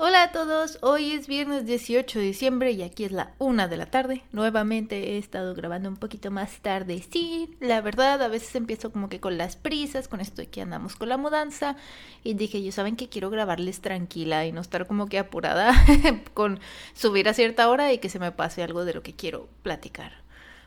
Hola a todos, hoy es viernes 18 de diciembre y aquí es la una de la tarde. Nuevamente he estado grabando un poquito más tarde. Sí, la verdad, a veces empiezo como que con las prisas, con esto de que andamos con la mudanza. Y dije, yo saben que quiero grabarles tranquila y no estar como que apurada con subir a cierta hora y que se me pase algo de lo que quiero platicar.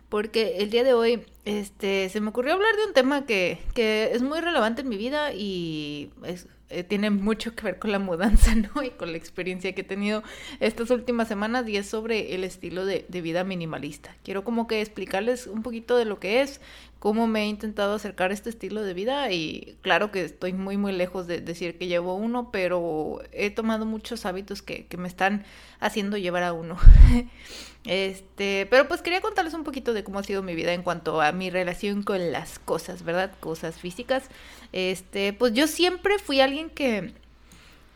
Porque el día de hoy este, se me ocurrió hablar de un tema que, que es muy relevante en mi vida y es eh, tiene mucho que ver con la mudanza, ¿no? Y con la experiencia que he tenido estas últimas semanas y es sobre el estilo de, de, vida minimalista. Quiero como que explicarles un poquito de lo que es, cómo me he intentado acercar a este estilo de vida y claro que estoy muy muy lejos de decir que llevo uno, pero he tomado muchos hábitos que, que me están haciendo llevar a uno. Este, pero pues quería contarles un poquito de cómo ha sido mi vida en cuanto a mi relación con las cosas, ¿verdad? Cosas físicas. Este, pues yo siempre fui alguien que,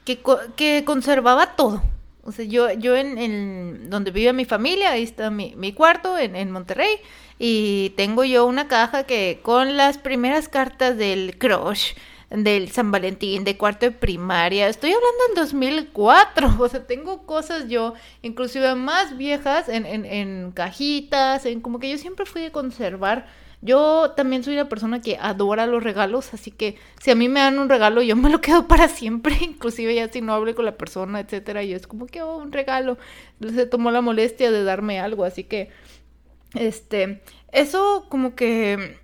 que, que conservaba todo. O sea, yo, yo en, en, donde vive mi familia, ahí está mi, mi cuarto en, en, Monterrey, y tengo yo una caja que con las primeras cartas del crush, del San Valentín, de cuarto de primaria, estoy hablando del 2004, o sea, tengo cosas yo, inclusive más viejas, en, en, en cajitas, en como que yo siempre fui de conservar yo también soy una persona que adora los regalos, así que si a mí me dan un regalo, yo me lo quedo para siempre, inclusive ya si no hablé con la persona, etcétera, y es como que oh, un regalo, se tomó la molestia de darme algo, así que este, eso como que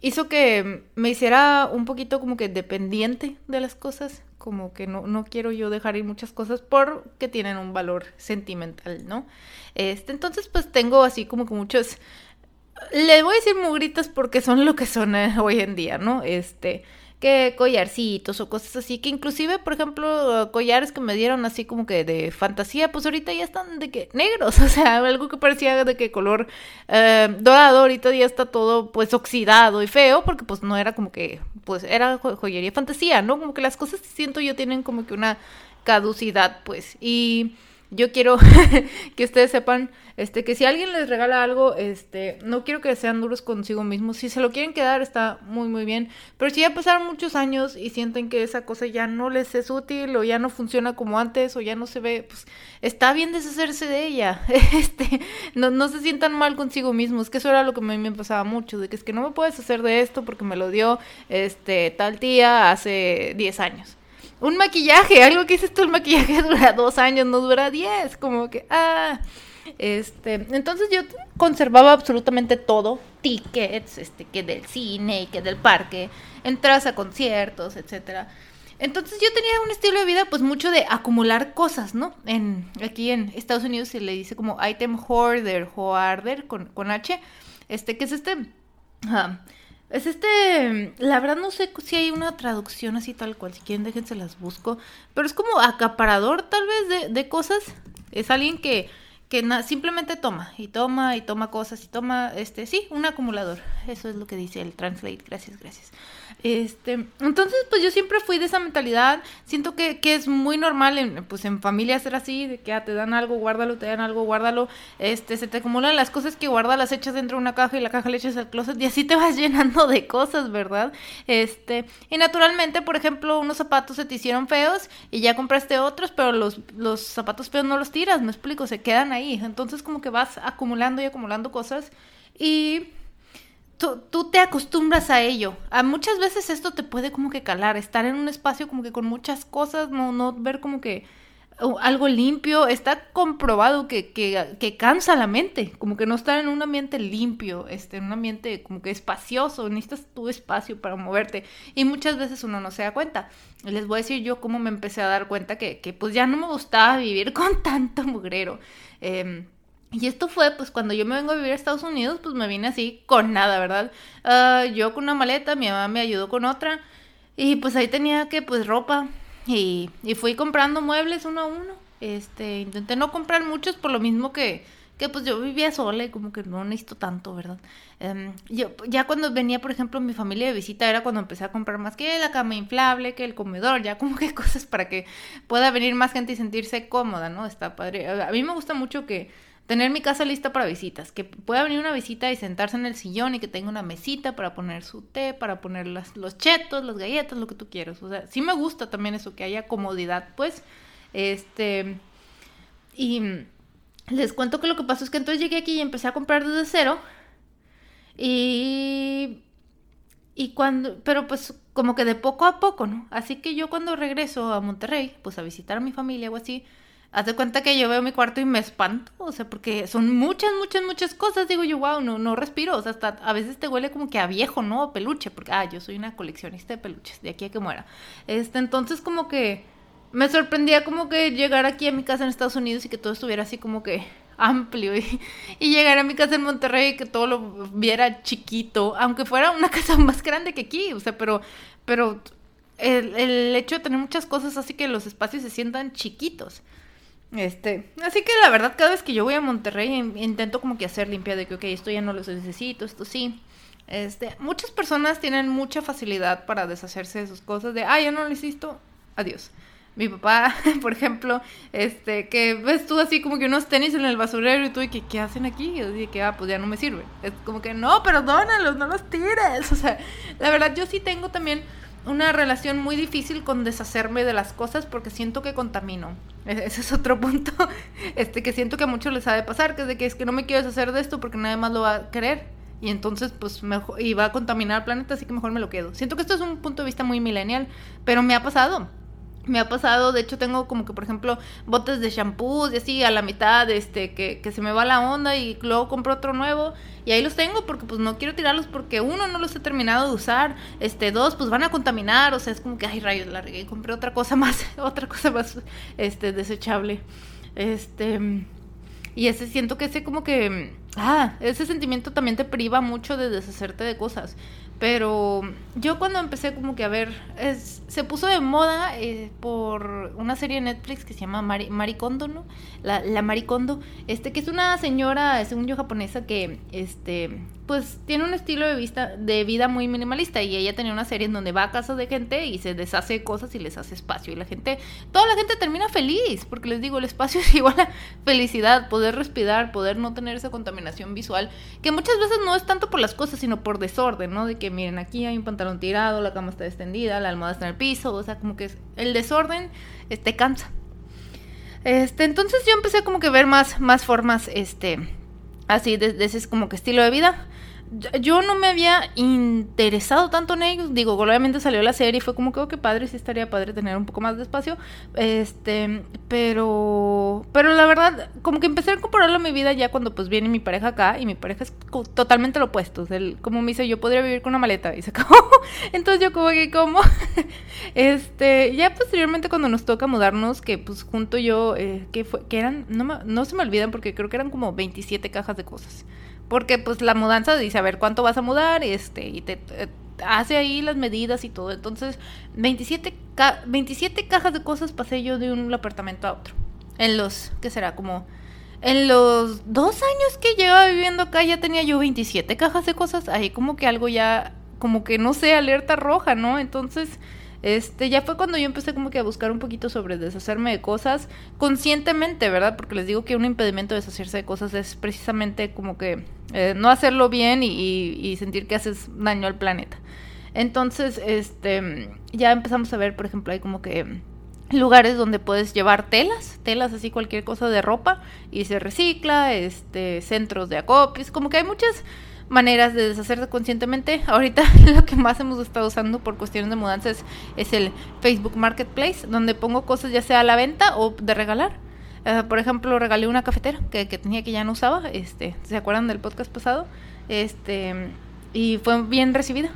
hizo que me hiciera un poquito como que dependiente de las cosas, como que no, no quiero yo dejar ir muchas cosas porque tienen un valor sentimental, ¿no? Este, entonces pues tengo así como que muchos le voy a decir mugritas porque son lo que son eh, hoy en día, ¿no? Este, que collarcitos o cosas así, que inclusive, por ejemplo, collares que me dieron así como que de fantasía, pues ahorita ya están de que negros, o sea, algo que parecía de que color eh, dorado, ahorita ya está todo pues oxidado y feo, porque pues no era como que, pues era joyería fantasía, ¿no? Como que las cosas siento yo tienen como que una caducidad, pues, y yo quiero que ustedes sepan este que si alguien les regala algo, este, no quiero que sean duros consigo mismos. Si se lo quieren quedar está muy muy bien, pero si ya pasaron muchos años y sienten que esa cosa ya no les es útil o ya no funciona como antes o ya no se ve, pues está bien deshacerse de ella. Este, no no se sientan mal consigo mismos, que eso era lo que a mí me pasaba mucho, de que es que no me puedes hacer de esto porque me lo dio este tal tía hace 10 años un maquillaje, algo que dices tú, el maquillaje dura dos años, no dura diez, como que, ah, este, entonces yo conservaba absolutamente todo, tickets, este, que del cine, que del parque, entradas a conciertos, etcétera. Entonces yo tenía un estilo de vida pues mucho de acumular cosas, ¿no? En, aquí en Estados Unidos se le dice como item hoarder, hoarder con, con H, este, que es este... Es este, la verdad no sé si hay una traducción así tal cual, si quieren déjense las busco, pero es como acaparador tal vez de, de cosas, es alguien que, que simplemente toma y toma y toma cosas y toma, este, sí, un acumulador, eso es lo que dice el translate, gracias, gracias. Este, entonces, pues yo siempre fui de esa mentalidad. Siento que, que es muy normal en, pues en familia ser así, de que ah, te dan algo, guárdalo, te dan algo, guárdalo. Este, se te acumulan las cosas que guardas, las echas dentro de una caja y la caja le echas al closet y así te vas llenando de cosas, ¿verdad? Este, y naturalmente, por ejemplo, unos zapatos se te hicieron feos y ya compraste otros, pero los, los zapatos feos no los tiras, me explico, se quedan ahí. Entonces, como que vas acumulando y acumulando cosas y tú, te acostumbras a ello. A muchas veces esto te puede como que calar, estar en un espacio como que con muchas cosas, no, no ver como que algo limpio. Está comprobado que, que, cansa la mente, como que no estar en un ambiente limpio, este, en un ambiente como que espacioso, necesitas tu espacio para moverte. Y muchas veces uno no se da cuenta. Les voy a decir yo cómo me empecé a dar cuenta que, que pues ya no me gustaba vivir con tanto mugrero. Eh, y esto fue, pues, cuando yo me vengo a vivir a Estados Unidos, pues me vine así con nada, ¿verdad? Uh, yo con una maleta, mi mamá me ayudó con otra. Y pues ahí tenía que, pues, ropa. Y, y fui comprando muebles uno a uno. Este, intenté no comprar muchos por lo mismo que, que pues yo vivía sola y como que no necesito tanto, ¿verdad? Um, yo, ya cuando venía, por ejemplo, mi familia de visita era cuando empecé a comprar más que la cama inflable, que el comedor, ya como que cosas para que pueda venir más gente y sentirse cómoda, ¿no? Está padre. A mí me gusta mucho que Tener mi casa lista para visitas, que pueda venir una visita y sentarse en el sillón y que tenga una mesita para poner su té, para poner las, los chetos, las galletas, lo que tú quieras. O sea, sí me gusta también eso, que haya comodidad, pues. Este, y les cuento que lo que pasó es que entonces llegué aquí y empecé a comprar desde cero. Y y cuando, pero pues como que de poco a poco, ¿no? Así que yo cuando regreso a Monterrey, pues a visitar a mi familia o así, haz cuenta que yo veo mi cuarto y me espanto, o sea, porque son muchas, muchas, muchas cosas, digo yo, wow, no, no respiro, o sea, hasta a veces te huele como que a viejo, ¿no? A peluche, porque, ah, yo soy una coleccionista de peluches, de aquí a que muera. Este, entonces como que me sorprendía como que llegar aquí a mi casa en Estados Unidos y que todo estuviera así como que amplio y, llegar a mi casa en Monterrey y que todo lo viera chiquito, aunque fuera una casa más grande que aquí, o sea, pero, pero el, hecho de tener muchas cosas así que los espacios se sientan chiquitos. Este, así que la verdad, cada vez que yo voy a Monterrey intento como que hacer limpia de que, ok, esto ya no lo necesito, esto sí. Este, muchas personas tienen mucha facilidad para deshacerse de sus cosas, de, ah, ya no lo necesito, adiós mi papá, por ejemplo, este, que ves tú así como que unos tenis en el basurero y tú, y que, ¿qué hacen aquí? Y yo dije que, ah, pues ya no me sirven. Es como que, no, perdónalos, no los tires. O sea, la verdad, yo sí tengo también una relación muy difícil con deshacerme de las cosas porque siento que contamino. E-, ese es otro punto, este, que siento que a muchos les ha de pasar, que es de que es que no me quiero deshacer de esto porque nadie más lo va a querer. Y entonces, pues, mejor, y va a contaminar el planeta, así que mejor me lo quedo. Siento que esto es un punto de vista muy millennial, pero me ha pasado me ha pasado, de hecho tengo como que por ejemplo botes de shampoo y así a la mitad, este, que, que, se me va la onda y luego compro otro nuevo y ahí los tengo porque pues no quiero tirarlos porque uno no los he terminado de usar, este, dos pues van a contaminar, o sea, es como que ay rayos, la regué compré otra cosa más, otra cosa más, este, desechable, este, y ese siento que ese como que, ah, ese sentimiento también te priva mucho de deshacerte de cosas. Pero yo cuando empecé como que a ver, es, se puso de moda eh, por una serie de Netflix que se llama Mari, Maricondo, ¿no? La, la Maricondo, este, que es una señora, según yo, japonesa que, este, pues tiene un estilo de, vista, de vida muy minimalista y ella tenía una serie en donde va a casa de gente y se deshace cosas y les hace espacio y la gente, toda la gente termina feliz, porque les digo, el espacio es igual a felicidad, poder respirar, poder no tener esa contaminación visual, que muchas veces no es tanto por las cosas, sino por desorden, ¿no? De que miren, aquí hay un pantalón tirado, la cama está extendida, la almohada está en el piso, o sea, como que el desorden este cansa. Este, entonces yo empecé como que ver más, más formas, este, así, de, ese como que estilo de vida yo no me había interesado tanto en ellos. Digo, obviamente salió la serie y fue como que, oh, qué padre, sí estaría padre tener un poco más de espacio. Este, pero, pero la verdad, como que empecé a incorporarlo a mi vida ya cuando pues viene mi pareja acá y mi pareja es totalmente lo opuesto. él, como me dice, yo podría vivir con una maleta y se acabó. Entonces yo como que, como, este, ya posteriormente cuando nos toca mudarnos, que pues junto yo, eh, que fue, que eran, no, no se me olvidan porque creo que eran como 27 cajas de cosas. Porque pues la mudanza dice, a ver, ¿cuánto vas a mudar? Este, y te, hace ahí las medidas y todo. Entonces, 27, 27 cajas de cosas pasé yo de un apartamento a otro. En los, ¿qué será? Como... En los dos años que llevaba viviendo acá ya tenía yo 27 cajas de cosas. Ahí como que algo ya, como que no sé, alerta roja, ¿no? Entonces este, ya fue cuando yo empecé como que a buscar un poquito sobre deshacerme de cosas conscientemente, ¿verdad? Porque les digo que un impedimento de deshacerse de cosas es precisamente como que eh, no hacerlo bien y, sentir que haces daño al planeta. Entonces, este, ya empezamos a ver, por ejemplo, hay como que lugares donde puedes llevar telas, telas así cualquier cosa de ropa y se recicla, este, centros de acopios, como que hay muchas maneras de deshacerse conscientemente. Ahorita lo que más hemos estado usando por cuestiones de mudanzas es el Facebook Marketplace, donde pongo cosas ya sea a la venta o de regalar. Eh, por ejemplo, regalé una cafetera que, que, tenía que ya no usaba. Este, ¿se acuerdan del podcast pasado? Este, y fue bien recibida.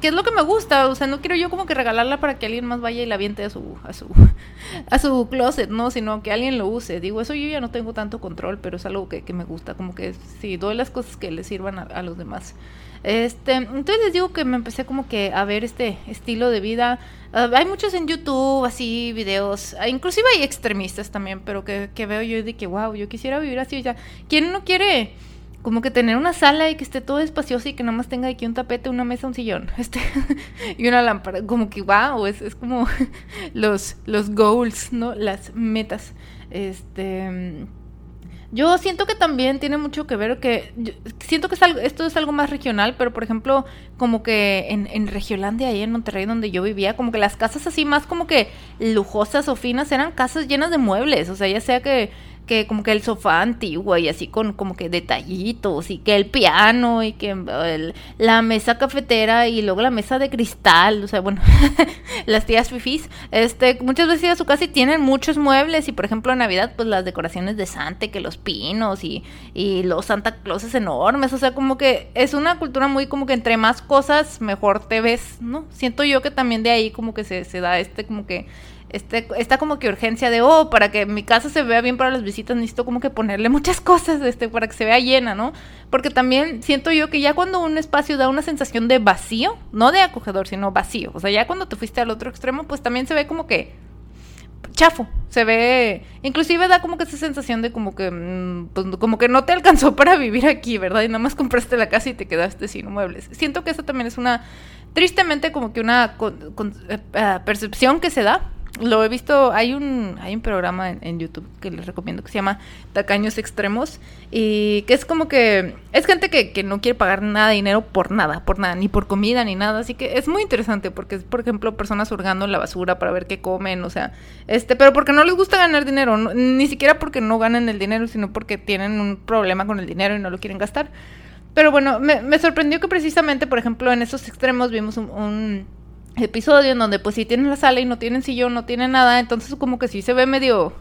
Que es lo que me gusta, o sea, no quiero yo como que regalarla para que alguien más vaya y la aviente a su a su a su closet, no, sino que alguien lo use. Digo, eso yo ya no tengo tanto control, pero es algo que, que me gusta, como que sí, doy las cosas que le sirvan a, los demás. Este, entonces les digo que me empecé como que a ver este estilo de vida. Ah, hay muchos en YouTube, así, videos, ah, inclusive hay extremistas también, pero que, que veo yo de que, wow, yo quisiera vivir así, ya. ¿Quién no quiere como que tener una sala y que esté todo espacioso y que nada más tenga aquí un tapete, una mesa, un sillón, este, y una lámpara, como que wow, es, es como los, los goals, ¿no? Las metas. Este Yo siento que también tiene mucho que ver que siento que esto es algo más regional, pero por ejemplo, como que en, en Regiolandia, ahí en Monterrey, donde yo vivía, como que las casas así más como que lujosas o finas eran casas llenas de muebles, o sea, ya sea que que como que el sofá antiguo y así con como que detallitos y que el piano y que la mesa cafetera y luego la mesa de cristal, o sea, bueno, las tías fifis, este, muchas veces a su casa y tienen muchos muebles y por ejemplo en Navidad pues las decoraciones de Santa, que los pinos y, y los Santa Clauses enormes, o sea, como que es una cultura muy como que entre más cosas mejor te ves, ¿no? Siento yo que también de ahí como que se, se da este como que este, está como que urgencia de, oh, para que mi casa se vea bien para las visitas, necesito como que ponerle muchas cosas, este, para que se vea llena, ¿no? Porque también siento yo que ya cuando un espacio da una sensación de vacío, no de acogedor, sino vacío, o sea, ya cuando te fuiste al otro extremo, pues también se ve como que chafo, se ve, inclusive da como que esa sensación de como que, mm, pues, como que no te alcanzó para vivir aquí, ¿verdad? Y nada más compraste la casa y te quedaste sin muebles. Siento que esa también es una, tristemente como que una eh, ah, percepción que se da lo he visto, hay un, hay un programa en, YouTube que les recomiendo que se llama Tacaños Extremos y que es como que es gente que, que, no quiere pagar nada de dinero por nada, por nada, ni por comida ni nada, así que es muy interesante porque es, por ejemplo, personas hurgando en la basura para ver qué comen, o sea, este, pero porque no les gusta ganar dinero, ni siquiera porque no ganan el dinero, sino porque tienen un problema con el dinero y no lo quieren gastar. Pero bueno, me, me sorprendió que precisamente, por ejemplo, en esos extremos vimos un episodio en donde pues si tienen la sala y no tienen sillón, no tienen nada, entonces como que sí se ve medio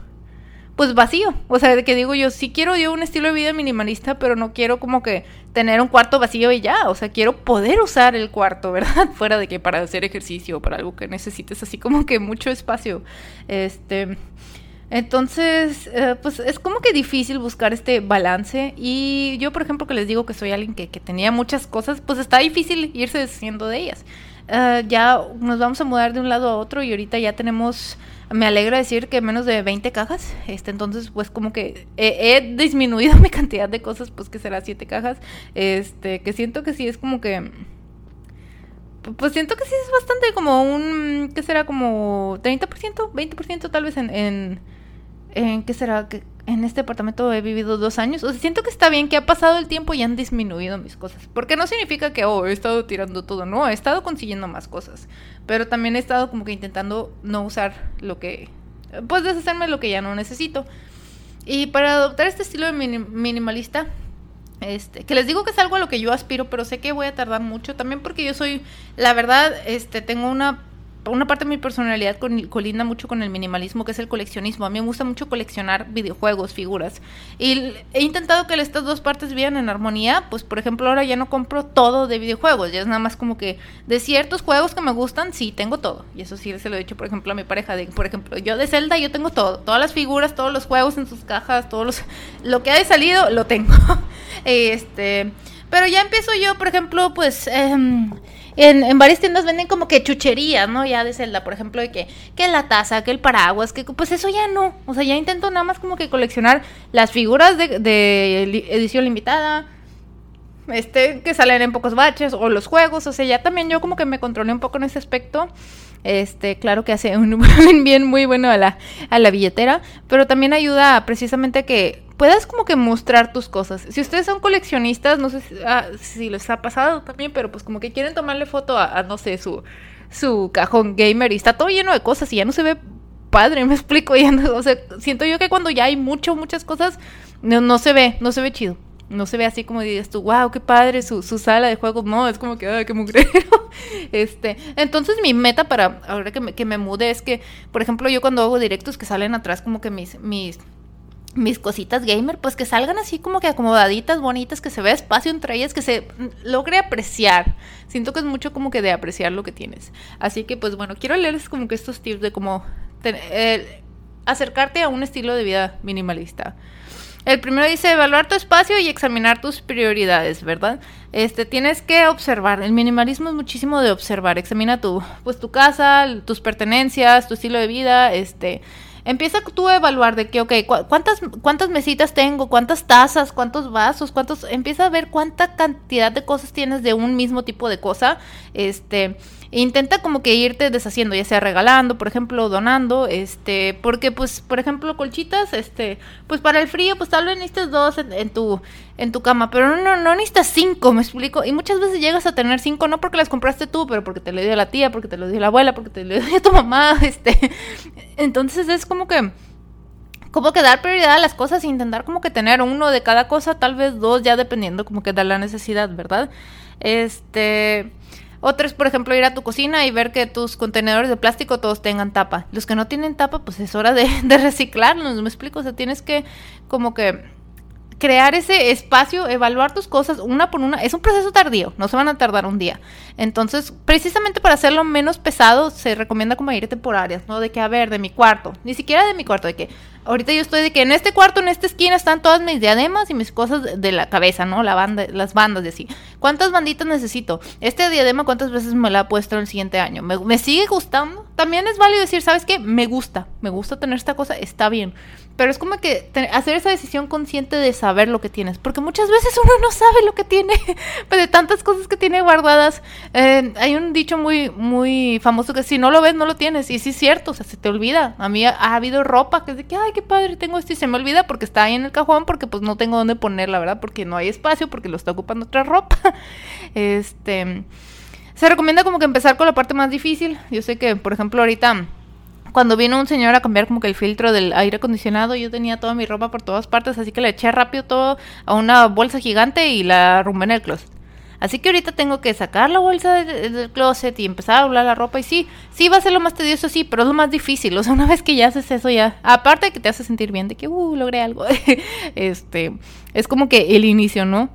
pues vacío. O sea, de que digo yo, sí quiero yo un estilo de vida minimalista, pero no quiero como que tener un cuarto vacío y ya. O sea, quiero poder usar el cuarto, ¿verdad? Fuera de que para hacer ejercicio o para algo que necesites así como que mucho espacio. Este. Entonces, eh, pues es como que difícil buscar este balance. Y yo, por ejemplo, que les digo que soy alguien que, que tenía muchas cosas, pues está difícil irse deshaciendo de ellas. Eh, ya nos vamos a mudar de un lado a otro y ahorita ya tenemos, me alegra decir que menos de 20 cajas, este, entonces pues como que he, disminuido mi cantidad de cosas, pues que será 7 cajas, este, que siento que sí es como que, pues siento que sí es bastante como un, ¿qué será? Como 30%, 20% tal vez en, en, en ¿qué será? que en este apartamento he vivido dos años. O sea, siento que está bien que ha pasado el tiempo y han disminuido mis cosas. Porque no significa que, oh, he estado tirando todo. No, he estado consiguiendo más cosas. Pero también he estado como que intentando no usar lo que... Pues deshacerme lo que ya no necesito. Y para adoptar este estilo de minimalista, este, que les digo que es algo a lo que yo aspiro, pero sé que voy a tardar mucho también porque yo soy, la verdad, este, tengo una una parte de mi personalidad colinda mucho con el minimalismo, que es el coleccionismo. A mí me gusta mucho coleccionar videojuegos, figuras. Y he intentado que estas dos partes vivan en armonía. Pues, por ejemplo, ahora ya no compro todo de videojuegos. Ya es nada más como que de ciertos juegos que me gustan, sí, tengo todo. Y eso sí se lo he dicho, por ejemplo, a mi pareja. De, por ejemplo, yo de Zelda, yo tengo todo. Todas las figuras, todos los juegos en sus cajas, todos los... Lo que ha salido, lo tengo. este... Pero ya empiezo yo, por ejemplo, pues... Eh, en, varias tiendas venden como que chucherías, ¿no? Ya de Zelda, por ejemplo, de que, que la taza, que el paraguas, que pues eso ya no. O sea, ya intento nada más como que coleccionar las figuras de, de edición limitada, este, que salen en pocos baches, o los juegos, o sea, ya también yo como que me controlé un poco en ese aspecto. Este, claro que hace un bien muy bueno a la, a la billetera, pero también ayuda precisamente a que puedas como que mostrar tus cosas. Si ustedes son coleccionistas, no sé si, ah, les ha pasado también, pero pues como que quieren tomarle foto a, no sé, su, su cajón gamer y está todo lleno de cosas y ya no se ve padre, me explico, o sea, siento yo que cuando ya hay mucho, muchas cosas, no, no se ve, no se ve chido no se ve así como dices tú, wow, qué padre su, su sala de juegos. No, es como que, ay, qué mugrero. este, entonces mi meta para ahora que me, que me mude es que, por ejemplo, yo cuando hago directos que salen atrás como que mis, mis, mis cositas gamer, pues que salgan así como que acomodaditas, bonitas, que se vea espacio entre ellas, que se logre apreciar. Siento que es mucho como que de apreciar lo que tienes. Así que, pues bueno, quiero leerles como que estos tips de cómo acercarte a un estilo de vida minimalista. El primero dice evaluar tu espacio y examinar tus prioridades, ¿verdad? Este, tienes que observar. El minimalismo es muchísimo de observar. Examina tu, pues tu casa, tus pertenencias, tu estilo de vida, este, empieza tú a evaluar de que, ok, ¿cuántas, cuántas mesitas tengo, cuántas tazas, cuántos vasos, cuántos, empieza a ver cuánta cantidad de cosas tienes de un mismo tipo de cosa, este, intenta como que irte deshaciendo, ya sea regalando, por ejemplo, donando, este, porque pues, por ejemplo, colchitas, este, pues para el frío, pues tal vez necesitas dos en, tu en tu cama, pero no, no necesitas cinco, me explico, y muchas veces llegas a tener cinco, no porque las compraste tú, pero porque te lo dio la tía, porque te lo dio la abuela, porque te lo dio tu mamá, este, entonces es como que como que dar prioridad a las cosas e intentar como que tener uno de cada cosa, tal vez dos, ya dependiendo como que da la necesidad, ¿verdad? Este, otro es, por ejemplo, ir a tu cocina y ver que tus contenedores de plástico todos tengan tapa. Los que no tienen tapa, pues es hora de, de reciclarlos, me explico, o sea, tienes que como que crear ese espacio, evaluar tus cosas una por una, es un proceso tardío, no se van a tardar un día. Entonces, precisamente para hacerlo menos pesado, se recomienda como irte por áreas, ¿no? De que, a ver, de mi cuarto, ni siquiera de mi cuarto, de que ahorita yo estoy de que en este cuarto, en esta esquina están todas mis diademas y mis cosas de la cabeza, ¿no? La banda, las bandas de así. ¿Cuántas banditas necesito? Este diadema, ¿cuántas veces me la ha puesto el siguiente año? ¿Me, me sigue gustando? También es válido decir, ¿sabes qué? Me gusta, me gusta tener esta cosa, está bien pero es como que hacer esa decisión consciente de saber lo que tienes, porque muchas veces uno no sabe lo que tiene, pues de tantas cosas que tiene guardadas. Eh, hay un dicho muy muy famoso que si no lo ves no lo tienes, y sí es cierto, o sea, se te olvida. A mí ha, habido ropa que es de que, ay, qué padre, tengo esto y se me olvida porque está ahí en el cajón, porque pues no tengo dónde ponerla, ¿verdad? Porque no hay espacio, porque lo está ocupando otra ropa. este, se recomienda como que empezar con la parte más difícil. Yo sé que, por ejemplo, ahorita cuando vino un señor a cambiar como que el filtro del aire acondicionado, yo tenía toda mi ropa por todas partes, así que le eché rápido todo a una bolsa gigante y la arrumbé en el closet. Así que ahorita tengo que sacar la bolsa del, closet y empezar a doblar la ropa. Y sí, sí va a ser lo más tedioso, sí, pero es lo más difícil. O sea, una vez que ya haces eso, ya. Aparte de que te hace sentir bien, de que, uh, logré algo. este, es como que el inicio, ¿no?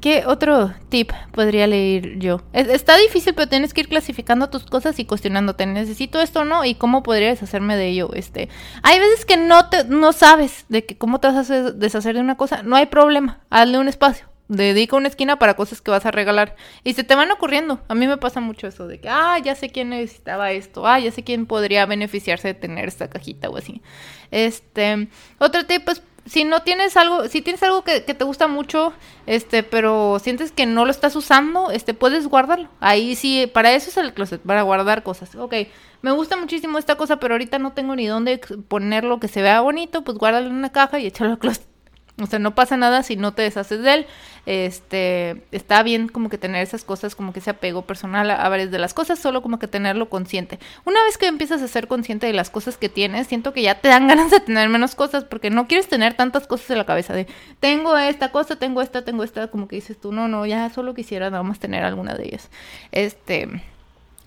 ¿Qué otro tip podría leer yo? está difícil, pero tienes que ir clasificando tus cosas y cuestionándote, ¿necesito esto o no? ¿Y cómo podría deshacerme de ello? Este, hay veces que no te, no sabes de que cómo te vas a deshacer de una cosa, no hay problema, hazle un espacio. Dedica una esquina para cosas que vas a regalar. Y se te van ocurriendo. A mí me pasa mucho eso de que, ah, ya sé quién necesitaba esto. Ah, ya sé quién podría beneficiarse de tener esta cajita o así. Este, otro tip es si no tienes algo, si tienes algo que, te gusta mucho, este, pero sientes que no lo estás usando, este, puedes guardarlo. Ahí sí, para eso es el closet, para guardar cosas. Ok, me gusta muchísimo esta cosa, pero ahorita no tengo ni dónde ponerlo que se vea bonito, pues guárdalo en una caja y échalo al closet. O sea, no pasa nada si no te deshaces de él. Este, está bien como que tener esas cosas, como que ese apego personal a, varias de las cosas, solo como que tenerlo consciente. Una vez que empiezas a ser consciente de las cosas que tienes, siento que ya te dan ganas de tener menos cosas porque no quieres tener tantas cosas en la cabeza de tengo esta cosa, tengo esta, tengo esta, como que dices tú, no, no, ya solo quisiera nada más tener alguna de ellas. Este,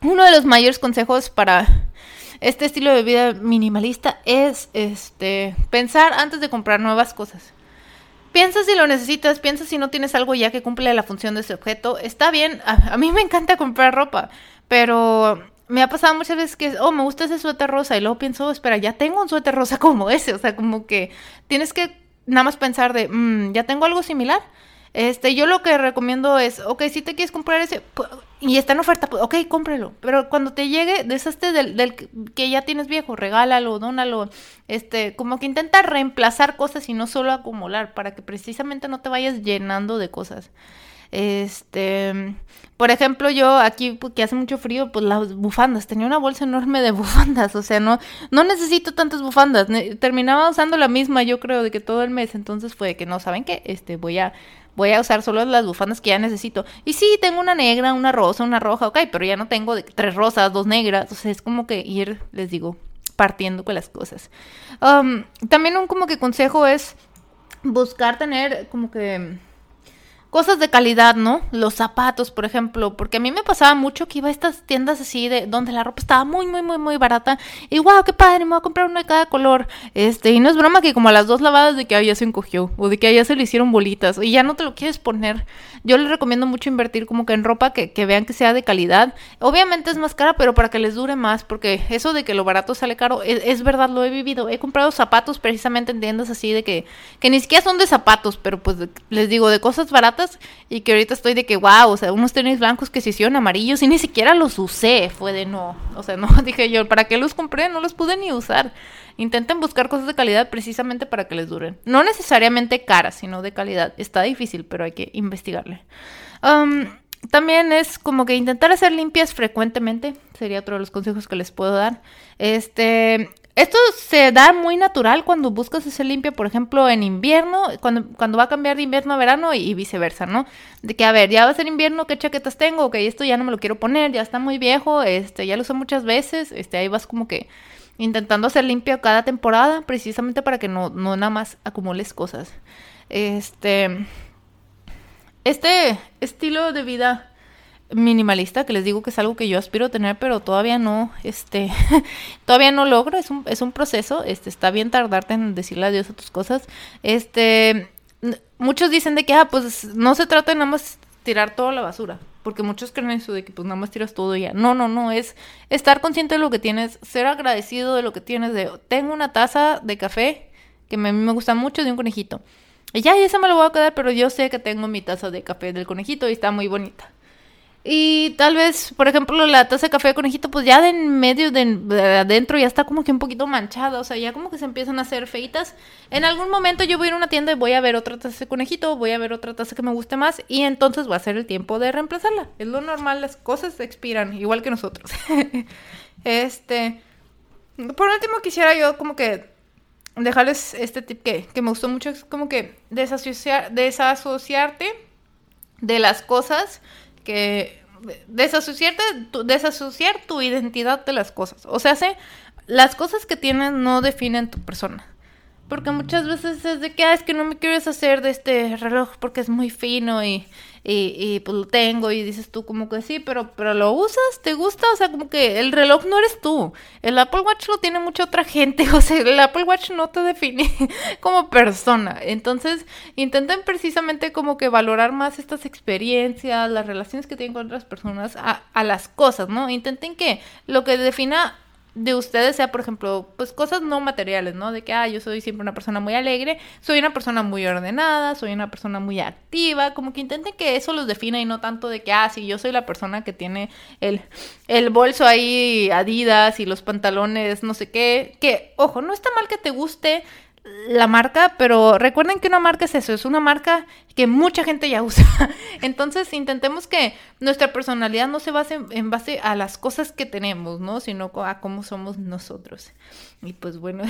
uno de los mayores consejos para este estilo de vida minimalista es este pensar antes de comprar nuevas cosas. Piensa si lo necesitas, piensa si no tienes algo ya que cumple la función de ese objeto. Está bien, a, mí me encanta comprar ropa, pero me ha pasado muchas veces que, oh, me gusta ese suéter rosa y luego pienso, oh, espera, ya tengo un suéter rosa como ese, o sea, como que tienes que nada más pensar de, mm, ya tengo algo similar. Este, yo lo que recomiendo es, ok, si te quieres comprar ese, y está en oferta, pues, ok, cómprelo. Pero cuando te llegue, deshazte del, del que ya tienes viejo, regálalo, dónalo. Este, como que intenta reemplazar cosas y no solo acumular, para que precisamente no te vayas llenando de cosas. Este, por ejemplo, yo aquí que hace mucho frío, pues las bufandas, tenía una bolsa enorme de bufandas, o sea, no no necesito tantas bufandas, terminaba usando la misma, yo creo, de que todo el mes, entonces fue que no saben qué, este, voy a voy a usar solo las bufandas que ya necesito. Y sí, tengo una negra, una rosa, una roja, ok, pero ya no tengo de tres rosas, dos negras, o sea, es como que ir, les digo, partiendo con las cosas. También un como que consejo es buscar tener como que cosas de calidad, ¿no? Los zapatos, por ejemplo, porque a mí me pasaba mucho que iba a estas tiendas así de donde la ropa estaba muy, muy, muy, muy barata y wow, qué padre, me voy a comprar una de cada color. Este, y no es broma que como a las dos lavadas de que ya se encogió o de que ya se le hicieron bolitas y ya no te lo quieres poner. Yo les recomiendo mucho invertir como que en ropa que, que vean que sea de calidad. Obviamente es más cara, pero para que les dure más, porque eso de que lo barato sale caro, es, es verdad, lo he vivido. He comprado zapatos precisamente en tiendas así de que, que ni siquiera son de zapatos, pero pues les digo, de cosas baratas y que ahorita estoy de que, wow, o sea, unos tenis blancos que se hicieron amarillos y ni siquiera los usé, fue de no, o sea, no, dije yo, ¿para qué los compré? No los pude ni usar. Intenten buscar cosas de calidad precisamente para que les duren. No necesariamente caras, sino de calidad. Está difícil, pero hay que investigarle. Um, también es como que intentar hacer limpias frecuentemente, sería otro de los consejos que les puedo dar. Este, esto se da muy natural cuando buscas hacer limpia, por ejemplo, en invierno, cuando, cuando va a cambiar de invierno a verano y, viceversa, ¿no? De que, a ver, ya va a ser invierno, ¿qué chaquetas tengo? Ok, esto ya no me lo quiero poner, ya está muy viejo, este, ya lo usé muchas veces, este, ahí vas como que intentando hacer limpia cada temporada, precisamente para que no, no nada más acumules cosas. Este, este estilo de vida minimalista, que les digo que es algo que yo aspiro a tener, pero todavía no, este, todavía no logro, es un, es un proceso, este, está bien tardarte en decirle adiós a tus cosas, este, muchos dicen de que, ah, pues no se trata de nada más tirar toda la basura, porque muchos creen eso de que pues nada más tiras todo y ya, no, no, no, es estar consciente de lo que tienes, ser agradecido de lo que tienes, de, tengo una taza de café, que mí me gusta mucho, de un conejito, y ya, esa me lo voy a quedar, pero yo sé que tengo mi taza de café del conejito y está muy bonita. Y tal vez, por ejemplo, la taza de café de conejito, pues ya de en medio, de, adentro, ya está como que un poquito manchada. O sea, ya como que se empiezan a hacer feitas. En algún momento yo voy a ir a una tienda y voy a ver otra taza de conejito, voy a ver otra taza que me guste más. Y entonces va a ser el tiempo de reemplazarla. Es lo normal, las cosas se expiran, igual que nosotros. este. Por último, quisiera yo como que dejarles este tip que, que me gustó mucho. Es como que desasociar, desasociarte de las cosas que desasociar tu identidad de las cosas. O sea, las cosas que tienes no definen tu persona. Porque muchas veces es de que, ah, es que no me quiero deshacer de este reloj porque es muy fino y, y, pues lo tengo y dices tú como que sí, pero, pero lo usas, te gusta, o sea, como que el reloj no eres tú. El Apple Watch lo tiene mucha otra gente, o sea, el Apple Watch no te define como persona. Entonces, intenten precisamente como que valorar más estas experiencias, las relaciones que tienen con otras personas, a las cosas, ¿no? Intenten que lo que defina de ustedes sea, por ejemplo, pues cosas no materiales, ¿no? De que, ah, yo soy siempre una persona muy alegre, soy una persona muy ordenada, soy una persona muy activa, como que intenten que eso los defina y no tanto de que, ah, sí, yo soy la persona que tiene el, el bolso ahí Adidas y los pantalones, no sé qué, que, ojo, no está mal que te guste la marca, pero recuerden que una marca es eso, es una marca que mucha gente ya usa. Entonces intentemos que nuestra personalidad no se base en base a las cosas que tenemos, ¿no? Sino a cómo somos nosotros. Y pues bueno,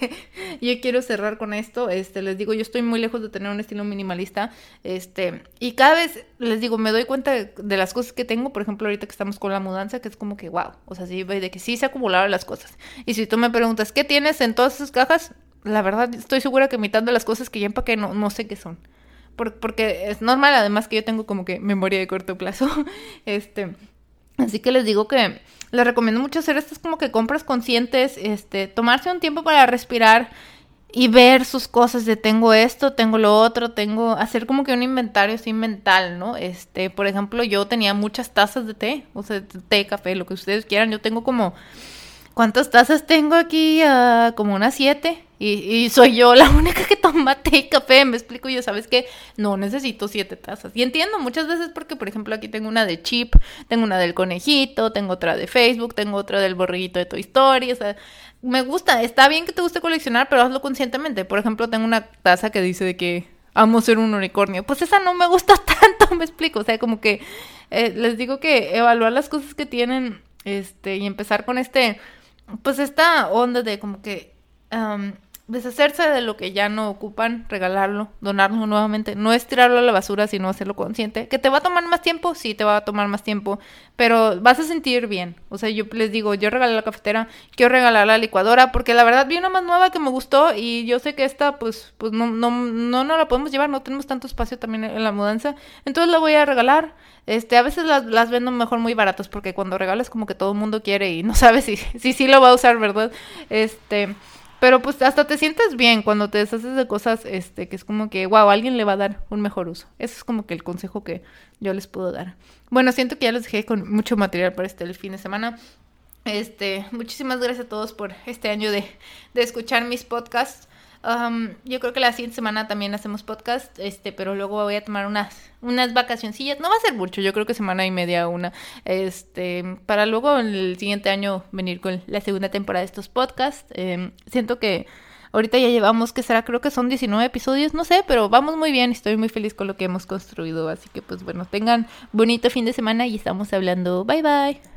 yo quiero cerrar con esto. Este, les digo, yo estoy muy lejos de tener un estilo minimalista. Este, y cada vez les digo, me doy cuenta de, las cosas que tengo. Por ejemplo, ahorita que estamos con la mudanza, que es como que wow. O sea, sí, de que sí se acumularon las cosas. Y si tú me preguntas, ¿qué tienes en todas esas cajas? La verdad estoy segura que mitad de las cosas que ya empaqué no, no sé qué son. porque es normal, además que yo tengo como que memoria de corto plazo. este, así que les digo que les recomiendo mucho hacer estas como que compras conscientes, este, tomarse un tiempo para respirar y ver sus cosas tengo esto, tengo lo otro, tengo hacer como que un inventario así mental, ¿no? Este, por ejemplo, yo tenía muchas tazas de té, o sea, té, café, lo que ustedes quieran. Yo tengo como ¿Cuántas tazas tengo aquí? Ah, como unas siete. Y, soy yo la única que toma té y café. Me explico yo, ¿sabes qué? No necesito siete tazas. Y entiendo muchas veces porque, por ejemplo, aquí tengo una de Chip, tengo una del conejito, tengo otra de Facebook, tengo otra del borriguito de Toy Story. O sea, me gusta. Está bien que te guste coleccionar, pero hazlo conscientemente. Por ejemplo, tengo una taza que dice de que amo ser un unicornio. Pues esa no me gusta tanto, me explico. O sea, como que eh, les digo que evaluar las cosas que tienen este y empezar con este pues esta onda de como que deshacerse de lo que ya no ocupan, regalarlo, donarlo nuevamente. No es tirarlo a la basura, sino hacerlo consciente. ¿Que te va a tomar más tiempo? Sí, te va a tomar más tiempo, pero vas a sentir bien. O sea, yo les digo, yo regalé la cafetera, quiero regalar la licuadora, porque la verdad vi una más nueva que me gustó y yo sé que esta, pues, pues no, no, no, no la podemos llevar, no tenemos tanto espacio también en la mudanza. Entonces la voy a regalar. Este, a veces las, las vendo mejor muy baratos porque cuando regalas como que todo el mundo quiere y no sabes si sí si, lo va a usar, ¿verdad? Este, pero pues hasta te sientes bien cuando te deshaces de cosas, este, que es como que, wow, alguien le va a dar un mejor uso. Ese es como que el consejo que yo les puedo dar. Bueno, siento que ya les dejé con mucho material para este fin de semana. Este, muchísimas gracias a todos por este año de, de escuchar mis podcasts yo creo que la siguiente semana también hacemos podcast, este, pero luego voy a tomar unas, unas vacacioncillas. No va a ser mucho, yo creo que semana y media una. Este, para luego el siguiente año venir con la segunda temporada de estos podcasts. Em, siento que Ahorita ya llevamos, que será? Creo que son 19 episodios, no sé, pero vamos muy bien. Estoy muy feliz con lo que hemos construido. Así que pues bueno, tengan bonito fin de semana y estamos hablando. Bye bye.